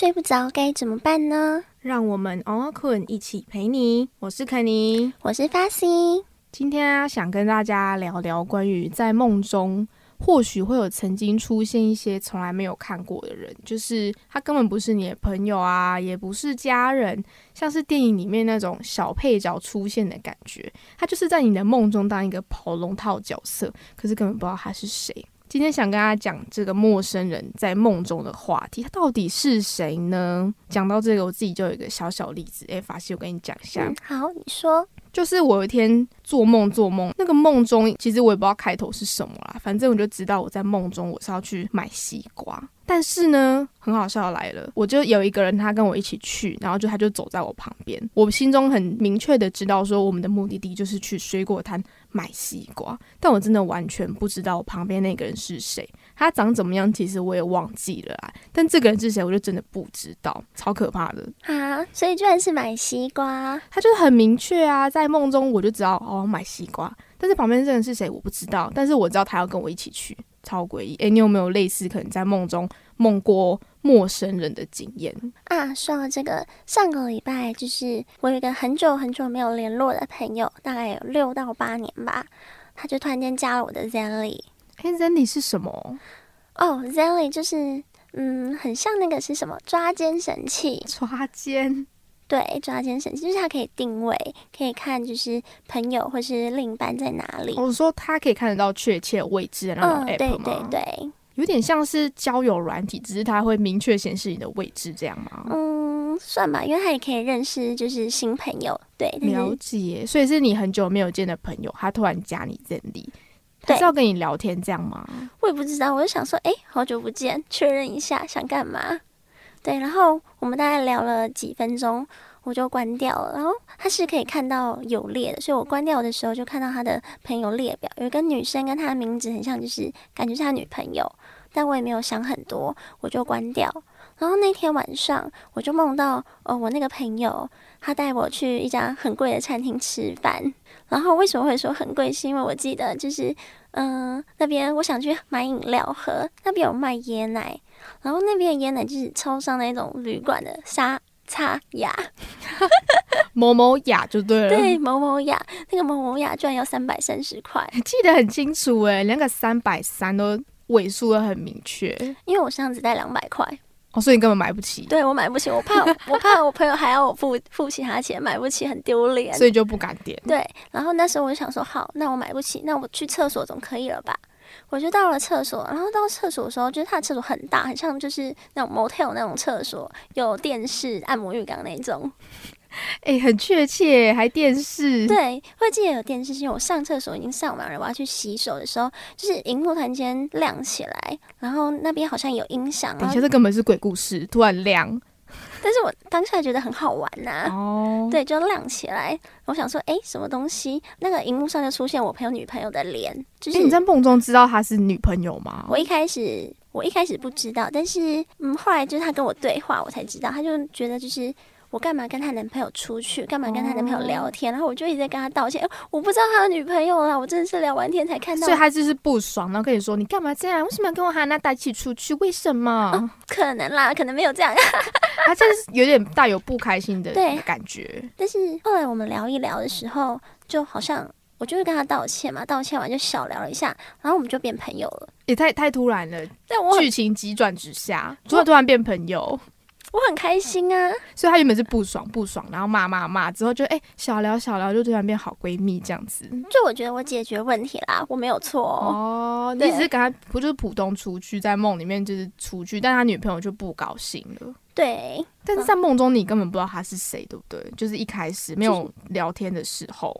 睡不着该怎么办呢？让我们熬熬困一起陪你。我是肯尼，我是发 C。今天啊，想跟大家聊聊关于在梦中或许会有曾经出现一些从来没有看过的人，就是他根本不是你的朋友啊，也不是家人，像是电影里面那种小配角出现的感觉。他就是在你的梦中当一个跑龙套角色，可是根本不知道他是谁。今天想跟大家讲这个陌生人在梦中的话题，他到底是谁呢？讲到这个，我自己就有一个小小例子。哎，法西，我跟你讲一下。好，你说。就是我有一天做梦，做梦那个梦中，其实我也不知道开头是什么啦，反正我就知道我在梦中我是要去买西瓜。但是呢，很好笑来了，我就有一个人，他跟我一起去，然后就他就走在我旁边，我心中很明确的知道说，我们的目的地就是去水果摊买西瓜。但我真的完全不知道我旁边那个人是谁，他长怎么样，其实我也忘记了啊。但这个人是谁，我就真的不知道，超可怕的啊！所以居然是买西瓜，他就是很明确啊，在梦中我就知道哦，买西瓜。但是旁边这个人是谁，我不知道，但是我知道他要跟我一起去。超诡异！哎，你有没有类似可能在梦中梦过陌生人的经验啊？说到这个，上个礼拜就是我有一个很久很久没有联络的朋友，大概有六到八年吧，他就突然间加了我的 Zenly。哎，Zenly 是什么？哦，Zenly 就是嗯，很像那个是什么抓奸神器？抓奸。对，抓奸神器就是它可以定位，可以看就是朋友或是另一半在哪里。我说它可以看得到确切位置的那种 app 对对对，有点像是交友软体，只是它会明确显示你的位置，这样吗？嗯，算吧，因为它也可以认识就是新朋友。对，了解。所以是你很久没有见的朋友，他突然加你这里，他是要跟你聊天这样吗？我也不知道，我就想说，哎，好久不见，确认一下，想干嘛？对，然后我们大概聊了几分钟，我就关掉了。然后他是可以看到有列的，所以我关掉的时候就看到他的朋友列表，有一个女生跟他的名字很像，就是感觉是他女朋友。但我也没有想很多，我就关掉。然后那天晚上我就梦到，哦，我那个朋友他带我去一家很贵的餐厅吃饭。然后为什么会说很贵？是因为我记得就是，嗯，那边我想去买饮料喝，那边有卖椰奶。然后那边的椰奶就是超商那种旅馆的沙茶雅，某某雅就对了。对，某某雅，那个某某雅居然要三百三十块，记得很清楚哎，连个三百三都尾数都很明确。因为我身上次带两百块，哦，所以你根本买不起。对我买不起，我怕 我怕我朋友还要我付付其他钱，买不起很丢脸，所以就不敢点。对，然后那时候我就想说，好，那我买不起，那我去厕所总可以了吧？我就到了厕所，然后到厕所的时候，就是他的厕所很大，很像就是那种 motel 那种厕所，有电视、按摩浴缸那种。哎，很确切，还电视。对，会记得有电视，是因为我上厕所已经上完了，我要去洗手的时候，就是荧幕突然间亮起来，然后那边好像有音响。等一下，这根本是鬼故事，突然亮。但是我当下觉得很好玩呐，哦，对，就亮起来。我想说，哎，什么东西？那个荧幕上就出现我朋友女朋友的脸。就是你在梦中知道她是女朋友吗？我一开始我一开始不知道，但是嗯，后来就是他跟我对话，我才知道。他就觉得就是。我干嘛跟她男朋友出去？干嘛跟她男朋友聊天？然后我就一直在跟他道歉。我不知道他有女朋友啦，我真的是聊完天才看到。所以他就是不爽，然后跟你说：“你干嘛这样？为什么要跟我哈娜带一起出去？为什么？”可能啦，可能没有这样。他真的是有点带有不开心的感觉。但是后来我们聊一聊的时候，就好像我就是跟他道歉嘛，道歉完就小聊了一下，然后我们就变朋友了。也太太突然了，剧情急转直下，突然突然变朋友。我很开心啊，所以他原本是不爽不爽，然后骂骂骂，之后就哎小聊小聊，就突然变好闺蜜这样子。就我觉得我解决问题啦，我没有错哦。你只是跟他不就是普通出去，在梦里面就是出去，但他女朋友就不高兴了。对，但是在梦中你根本不知道他是谁，对不对？就是一开始没有聊天的时候。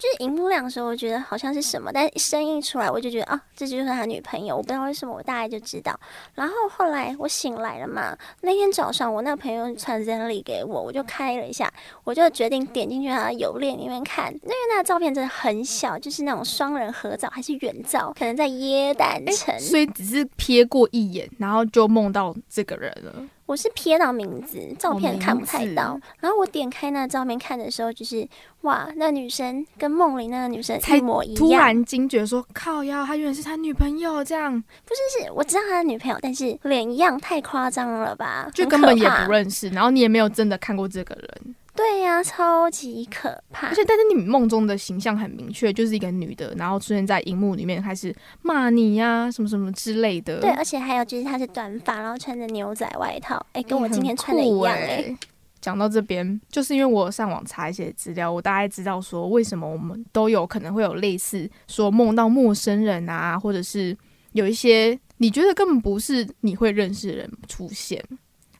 就是荧幕亮的时候，我觉得好像是什么，但声音出来，我就觉得啊，这就是他女朋友。我不知道为什么，我大概就知道。然后后来我醒来了嘛，那天早上我那个朋友传 Zenly 给我，我就开了一下，我就决定点进去他的游链里面看。因为那个照片真的很小，就是那种双人合照，还是远照，可能在耶诞城，所以只是瞥过一眼，然后就梦到这个人了。我是瞥到名字，照片看不太到。然后我点开那照片看的时候，就是哇，那女生跟梦里那个女生一模一样。突然惊觉说靠呀，她原来是他女朋友，这样不是是我知道他的女朋友，但是脸一样，太夸张了吧？就根本也不认识，然后你也没有真的看过这个人，对呀、超级可怕而。且但是你梦中的形象很明确，就是一个女的，然后出现在荧幕里面开始骂你呀、什么什么之类的，对，而且还有就是她是短发，然后穿着牛仔外套，哎、跟我很今天穿的一酷样哎、欸讲到这边，就是因为我上网查一些资料，我大概知道说为什么我们都有可能会有类似说梦到陌生人啊，或者是有一些你觉得根本不是你会认识的人出现。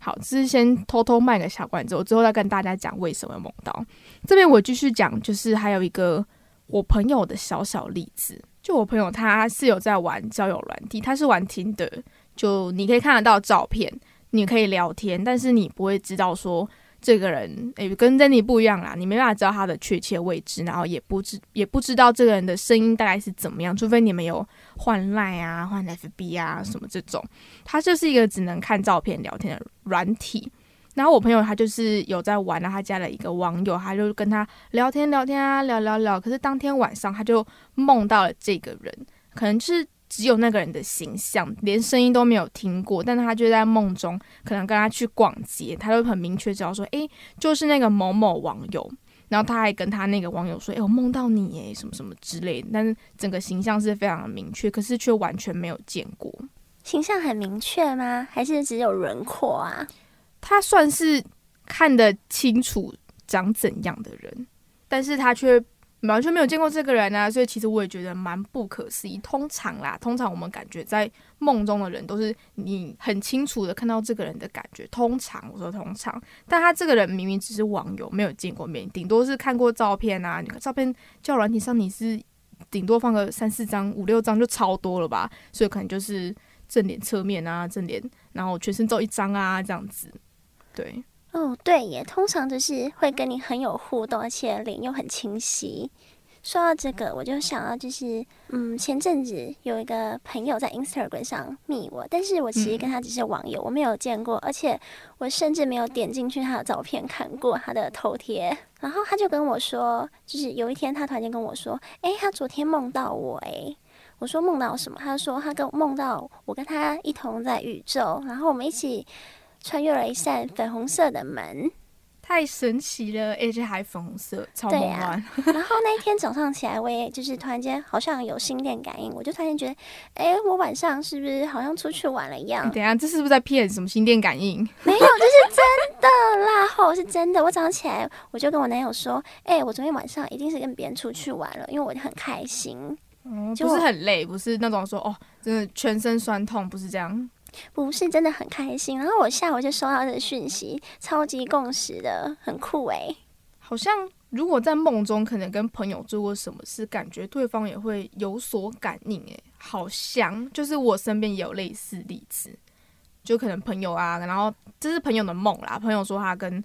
好，这是先偷偷卖个小关子，我之后再跟大家讲为什么梦到。这边我继续讲，就是还有一个我朋友的小小例子。就我朋友他是有在玩交友软体，他是玩听的，就你可以看得到照片，你可以聊天，但是你不会知道说这个人诶、跟 Jenny 不一样啦，你没办法知道他的确切位置，然后也不知也不知道这个人的声音大概是怎么样，除非你们有换 Line 啊、换 FB 啊什么这种，他就是一个只能看照片聊天的软体。然后我朋友他就是有在玩，然后他加了一个网友，他就跟他聊天聊天啊，聊聊聊。可是当天晚上他就梦到了这个人，可能就是只有那个人的形象，连声音都没有听过，但是他就在梦中可能跟他去逛街，他就很明确知道说，诶，就是那个某某网友。然后他还跟他那个网友说，诶，我梦到你，诶，什么什么之类的。但是整个形象是非常的明确，可是却完全没有见过。形象很明确吗？还是只有轮廓啊？他算是看得清楚长怎样的人，但是他却完全没有见过这个人啊，所以其实我也觉得蛮不可思议。通常啦，通常我们感觉在梦中的人都是你很清楚的看到这个人的感觉。通常我说通常，但他这个人明明只是网友，没有见过面，顶多是看过照片啊。照片叫软体上你是顶多放个三四张、五六张就超多了吧，所以可能就是正脸、侧面啊，正脸，然后全身照一张啊这样子。对，哦，对耶，通常就是会跟你很有互动，而且脸又很清晰。说到这个，我就想到就是，嗯，前阵子有一个朋友在 Instagram 上密我，但是我其实跟他只是网友，我没有见过，而且我甚至没有点进去他的照片看过他的头贴。然后他就跟我说，就是有一天他突然间跟我说，诶，他昨天梦到我，诶。我说梦到什么？他说他跟梦到我跟他一同在宇宙，然后我们一起穿越了一扇粉红色的门。太神奇了，而且还粉红色，超梦对啊幻。然后那一天早上起来，我也就是突然间好像有心电感应，我就突然间觉得，哎，我晚上是不是好像出去玩了一样？等一下，这是不是在骗什么心电感应？没有，这是真的啦，吼，是真的。我早上起来，我就跟我男友说，哎，我昨天晚上一定是跟别人出去玩了，因为我很开心。嗯，就不是很累，不是那种说哦，真的全身酸痛，不是这样。不是真的很开心，然后我下午就收到这个讯息，超级共识的，很酷诶。好像如果在梦中可能跟朋友做过什么事，感觉对方也会有所感应。诶，好像就是我身边也有类似例子，就可能朋友啊，然后这是朋友的梦啦。朋友说他跟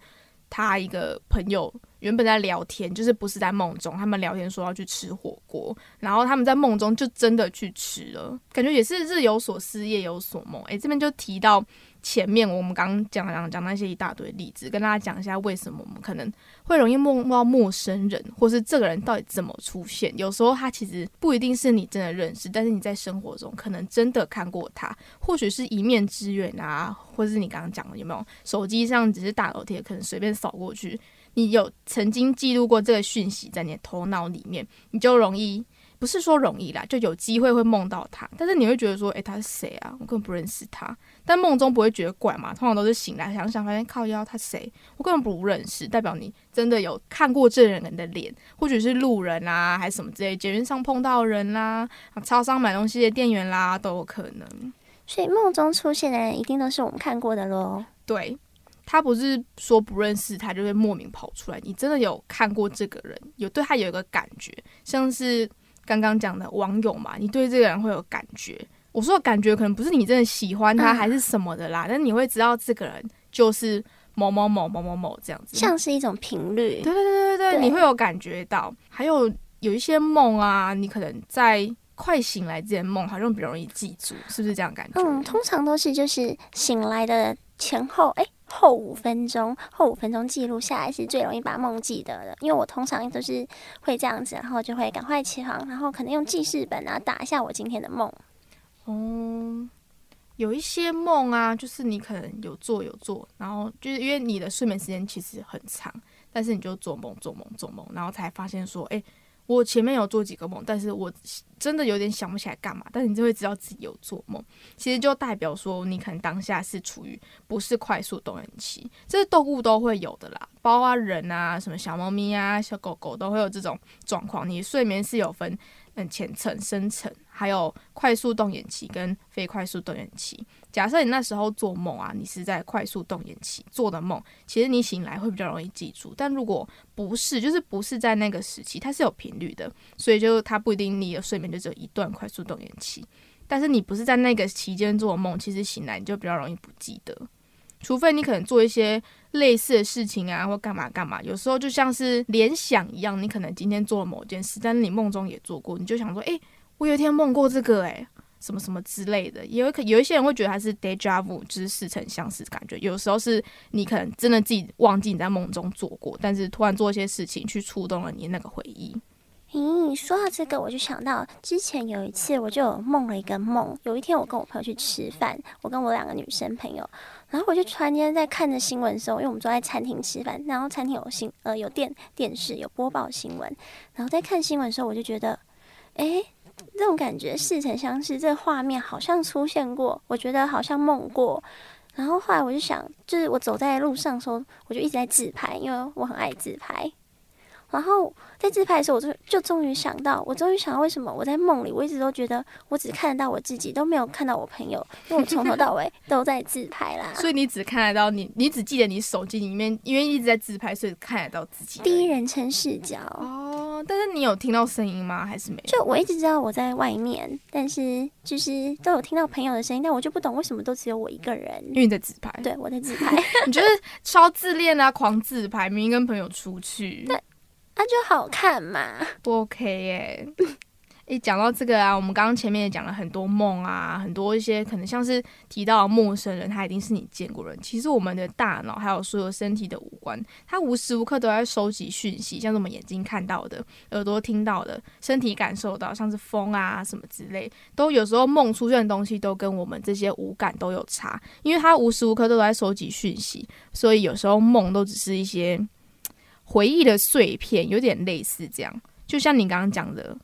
他一个朋友原本在聊天，就是不是在梦中，他们聊天说要去吃火锅，然后他们在梦中就真的去吃了，感觉也是日有所思，夜有所梦。诶，这边就提到前面我们刚刚讲讲讲那些一大堆例子，跟大家讲一下为什么我们可能会容易梦到陌生人，或是这个人到底怎么出现。有时候他其实不一定是你真的认识，但是你在生活中可能真的看过他，或许是一面之缘啊，或是你刚刚讲的有没有手机上只是大头贴，可能随便扫过去，你有曾经记录过这个讯息在你的头脑里面，你就容易。不是说容易啦，就有机会会梦到他，但是你会觉得说，诶、他是谁啊？我根本不认识他。但梦中不会觉得怪嘛，通常都是醒来想想，发现靠腰他谁，我根本不认识，代表你真的有看过这人的脸，或许是路人啊，还是什么之类，捷运上碰到人啦、啊，超商买东西的店员啦，都有可能。所以梦中出现的人一定都是我们看过的喽。对他不是说不认识他就会莫名跑出来，你真的有看过这个人，有对他有一个感觉，像是刚刚讲的网友嘛，你对这个人会有感觉。我说的感觉可能不是你真的喜欢他嗯还是什么的啦，但你会知道这个人就是某某某某某某这样子。像是一种频率对。对对对对，对你会有感觉到。还有有一些梦啊，你可能在快醒来之前梦，好像比较容易记住，是不是这样感觉？嗯，通常都是就是醒来的前后哎后五分钟，后五分钟记录下来是最容易把梦记得的，因为我通常都是会这样子，然后就会赶快起床，然后可能用记事本啊打一下我今天的梦。哦，有一些梦啊，就是你可能有做有做，然后就是因为你的睡眠时间其实很长，但是你就做梦做梦做梦，然后才发现说，哎。我前面有做几个梦，但是我真的有点想不起来干嘛。但你就会知道自己有做梦，其实就代表说你可能当下是处于不是快速动眼期，这是动物都会有的啦，包括人啊、什么小猫咪啊、小狗狗都会有这种状况。你睡眠是有分。嗯，浅层、深层，还有快速动眼期跟非快速动眼期。假设你那时候做梦啊，你是在快速动眼期做的梦，其实你醒来会比较容易记住。但如果不是，就是不是在那个时期，它是有频率的，所以就它不一定你的睡眠就只有一段快速动眼期。但是你不是在那个期间做的梦，其实醒来你就比较容易不记得。除非你可能做一些类似的事情啊，或干嘛干嘛，有时候就像是联想一样，你可能今天做了某件事，但是你梦中也做过，你就想说，诶，我有一天梦过这个，诶，什么什么之类的。也有可有一些人会觉得它是 deja vu，就是似曾相识的感觉。有时候是你可能真的自己忘记你在梦中做过，但是突然做一些事情去触动了你那个回忆。咦，说到这个，我就想到之前有一次，我就梦了一个梦。有一天，我跟我朋友去吃饭，我跟我两个女生朋友，然后我就突然间在看着新闻的时候，因为我们坐在餐厅吃饭，然后餐厅有新呃有电电视有播报新闻，然后在看新闻的时候，我就觉得，哎，这种感觉似曾相识，这个画面好像出现过，我觉得好像梦过。然后后来我就想，就是我走在路上的时候，我就一直在自拍，因为我很爱自拍。然后在自拍的时候，我就就终于想到，我终于想到为什么我在梦里，我一直都觉得我只看得到我自己，都没有看到我朋友，因为我从头到尾 都在自拍啦。所以你只看得到你，你只记得你手机里面，因为一直在自拍，所以看得到自己。第一人称视角哦，但是你有听到声音吗？还是没有？就我一直知道我在外面，但是就是都有听到朋友的声音，但我就不懂为什么都只有我一个人。因为你在自拍。对，我在自拍。你觉得超自恋啊，狂自拍，明明跟朋友出去。那。那就好看嘛，不 OK 耶。诶，讲到这个啊，我们刚刚前面也讲了很多梦啊，很多一些可能像是提到陌生人，他一定是你见过人。其实我们的大脑还有所有身体的五官，它无时无刻都在收集讯息，像是我们眼睛看到的、耳朵听到的、身体感受到，像是风啊什么之类，都有时候梦出现的东西都跟我们这些五感都有差，因为它无时无刻都在收集讯息，所以有时候梦都只是一些。回忆的碎片有点类似这样，就像你刚刚讲的，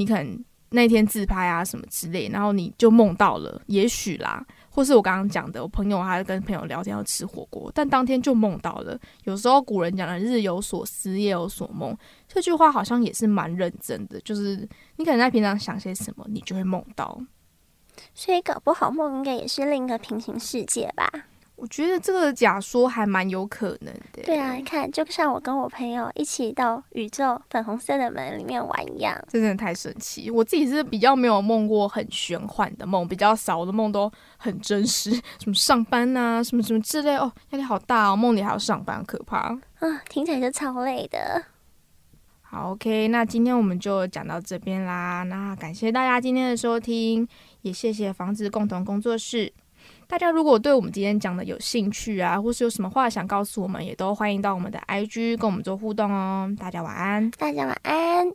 你可能那天自拍啊什么之类，然后你就梦到了，也许啦，或是我刚刚讲的，我朋友还跟朋友聊天要吃火锅，但当天就梦到了。有时候古人讲的“日有所思，夜有所梦”，这句话好像也是蛮认真的，就是你可能在平常想些什么，你就会梦到。所以搞不好梦应该也是另一个平行世界吧。我觉得这个假说还蛮有可能的。对啊，你看，就像我跟我朋友一起到宇宙粉红色的门里面玩一样，真的太神奇。我自己是比较没有梦过很玄幻的梦，比较少，我的梦都很真实，什么上班啊，什么什么之类哦，压力好大哦，梦里还要上班，可怕啊，听起来就超累的。好，OK，那今天我们就讲到这边啦。那感谢大家今天的收听，也谢谢房子共同工作室。大家如果对我们今天讲的有兴趣啊，或是有什么话想告诉我们，也都欢迎到我们的 IG 跟我们做互动哦。大家晚安，大家晚安。